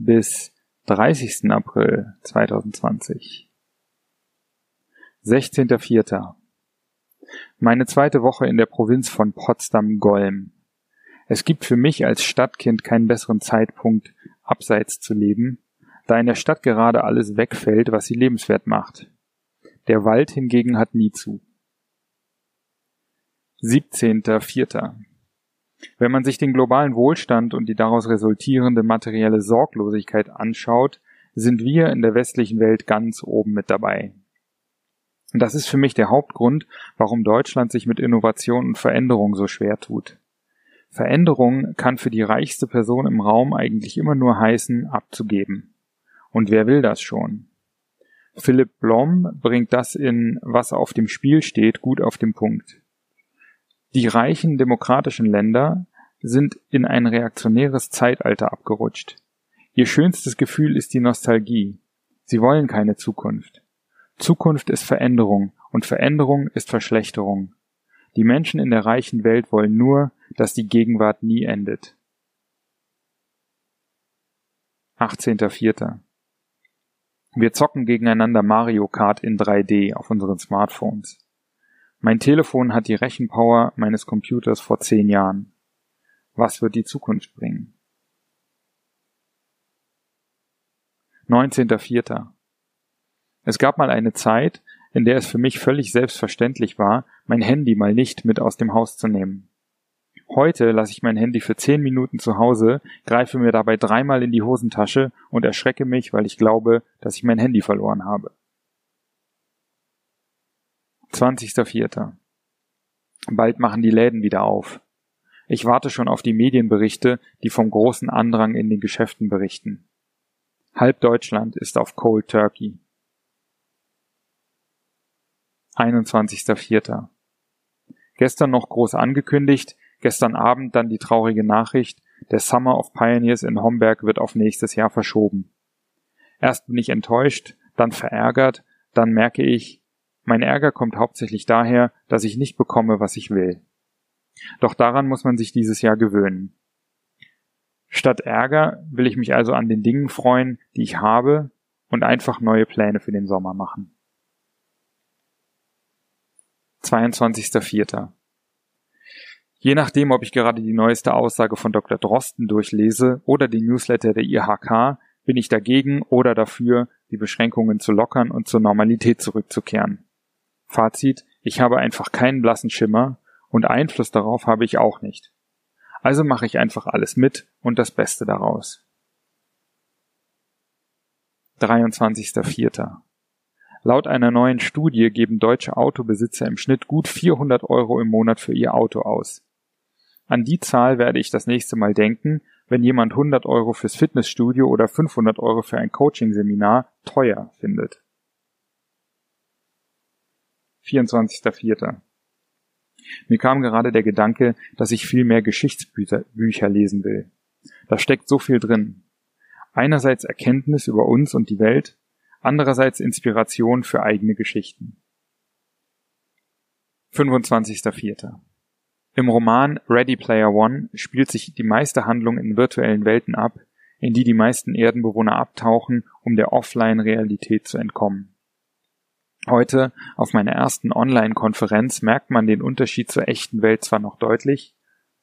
bis 30. April 2020. 16.04. Meine zweite Woche in der Provinz von Potsdam-Golm. Es gibt für mich als Stadtkind keinen besseren Zeitpunkt, abseits zu leben, da in der Stadt gerade alles wegfällt, was sie lebenswert macht. Der Wald hingegen hat nie zu. 17.04. Wenn man sich den globalen Wohlstand und die daraus resultierende materielle Sorglosigkeit anschaut, sind wir in der westlichen Welt ganz oben mit dabei. Das ist für mich der Hauptgrund, warum Deutschland sich mit Innovation und Veränderung so schwer tut. Veränderung kann für die reichste Person im Raum eigentlich immer nur heißen, abzugeben. Und wer will das schon? Philipp Blom bringt das in Was auf dem Spiel steht gut auf den Punkt. Die reichen demokratischen Länder sind in ein reaktionäres Zeitalter abgerutscht. Ihr schönstes Gefühl ist die Nostalgie. Sie wollen keine Zukunft. Zukunft ist Veränderung und Veränderung ist Verschlechterung. Die Menschen in der reichen Welt wollen nur, dass die Gegenwart nie endet. 18.04. Wir zocken gegeneinander Mario Kart in 3D auf unseren Smartphones. Mein Telefon hat die Rechenpower meines Computers vor zehn Jahren. Was wird die Zukunft bringen? 19.04. Es gab mal eine Zeit, in der es für mich völlig selbstverständlich war, mein Handy mal nicht mit aus dem Haus zu nehmen. Heute lasse ich mein Handy für zehn Minuten zu Hause, greife mir dabei dreimal in die Hosentasche und erschrecke mich, weil ich glaube, dass ich mein Handy verloren habe. 20.04. Bald machen die Läden wieder auf. Ich warte schon auf die Medienberichte, die vom großen Andrang in den Geschäften berichten. Halb Deutschland ist auf Cold Turkey. 21.04. Gestern noch groß angekündigt, gestern Abend dann die traurige Nachricht, der Summer of Pioneers in Homberg wird auf nächstes Jahr verschoben. Erst bin ich enttäuscht, dann verärgert, dann merke ich, mein Ärger kommt hauptsächlich daher, dass ich nicht bekomme, was ich will. Doch daran muss man sich dieses Jahr gewöhnen. Statt Ärger will ich mich also an den Dingen freuen, die ich habe und einfach neue Pläne für den Sommer machen. 22.04. Je nachdem, ob ich gerade die neueste Aussage von Dr. Drosten durchlese oder die Newsletter der IHK, bin ich dagegen oder dafür, die Beschränkungen zu lockern und zur Normalität zurückzukehren. Fazit, ich habe einfach keinen blassen Schimmer und Einfluss darauf habe ich auch nicht. Also mache ich einfach alles mit und das Beste daraus. 23.04. Laut einer neuen Studie geben deutsche Autobesitzer im Schnitt gut 400 Euro im Monat für ihr Auto aus. An die Zahl werde ich das nächste Mal denken, wenn jemand 100 Euro fürs Fitnessstudio oder 500 Euro für ein Coachingseminar teuer findet. 24.04. Mir kam gerade der Gedanke, dass ich viel mehr Geschichtsbücher lesen will. Da steckt so viel drin. Einerseits Erkenntnis über uns und die Welt, andererseits Inspiration für eigene Geschichten. 25.04. Im Roman Ready Player One spielt sich die meiste Handlung in virtuellen Welten ab, in die die meisten Erdenbewohner abtauchen, um der Offline-Realität zu entkommen. Heute auf meiner ersten Online-Konferenz merkt man den Unterschied zur echten Welt zwar noch deutlich,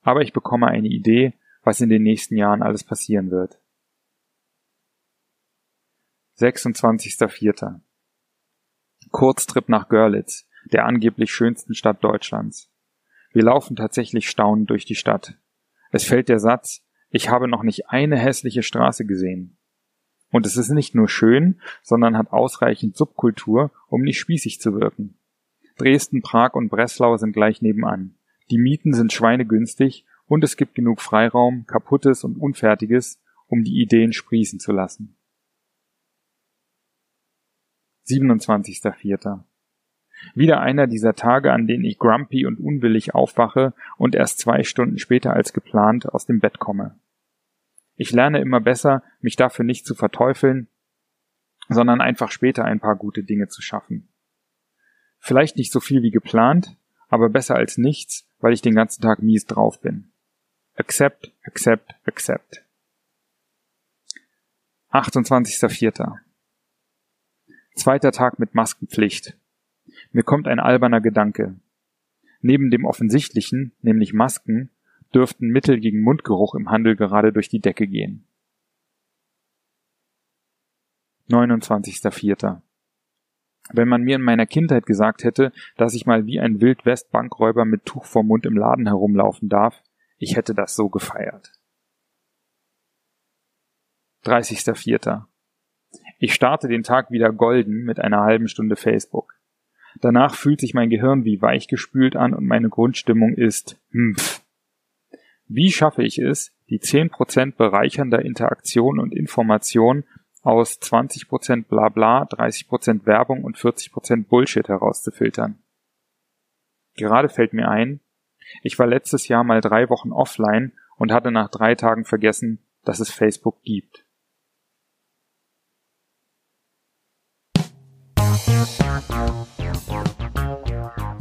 aber ich bekomme eine Idee, was in den nächsten Jahren alles passieren wird. 26.04. Kurztrip nach Görlitz, der angeblich schönsten Stadt Deutschlands. Wir laufen tatsächlich staunend durch die Stadt. Es fällt der Satz, ich habe noch nicht eine hässliche Straße gesehen. Und es ist nicht nur schön, sondern hat ausreichend Subkultur, um nicht spießig zu wirken. Dresden, Prag und Breslau sind gleich nebenan. Die Mieten sind schweinegünstig und es gibt genug Freiraum, kaputtes und unfertiges, um die Ideen sprießen zu lassen. 27.04. Wieder einer dieser Tage, an denen ich grumpy und unwillig aufwache und erst zwei Stunden später als geplant aus dem Bett komme. Ich lerne immer besser, mich dafür nicht zu verteufeln, sondern einfach später ein paar gute Dinge zu schaffen. Vielleicht nicht so viel wie geplant, aber besser als nichts, weil ich den ganzen Tag mies drauf bin. Accept, accept, accept. 28.04. Zweiter Tag mit Maskenpflicht. Mir kommt ein alberner Gedanke. Neben dem offensichtlichen, nämlich Masken, dürften Mittel gegen Mundgeruch im Handel gerade durch die Decke gehen. 29.04. Wenn man mir in meiner Kindheit gesagt hätte, dass ich mal wie ein Wildwest-Bankräuber mit Tuch vorm Mund im Laden herumlaufen darf, ich hätte das so gefeiert. 30.04. Ich starte den Tag wieder golden mit einer halben Stunde Facebook. Danach fühlt sich mein Gehirn wie weichgespült an und meine Grundstimmung ist mpf. Wie schaffe ich es, die 10% bereichernder Interaktion und Information aus 20% Blabla, 30% Werbung und 40% Bullshit herauszufiltern? Gerade fällt mir ein, ich war letztes Jahr mal drei Wochen offline und hatte nach drei Tagen vergessen, dass es Facebook gibt.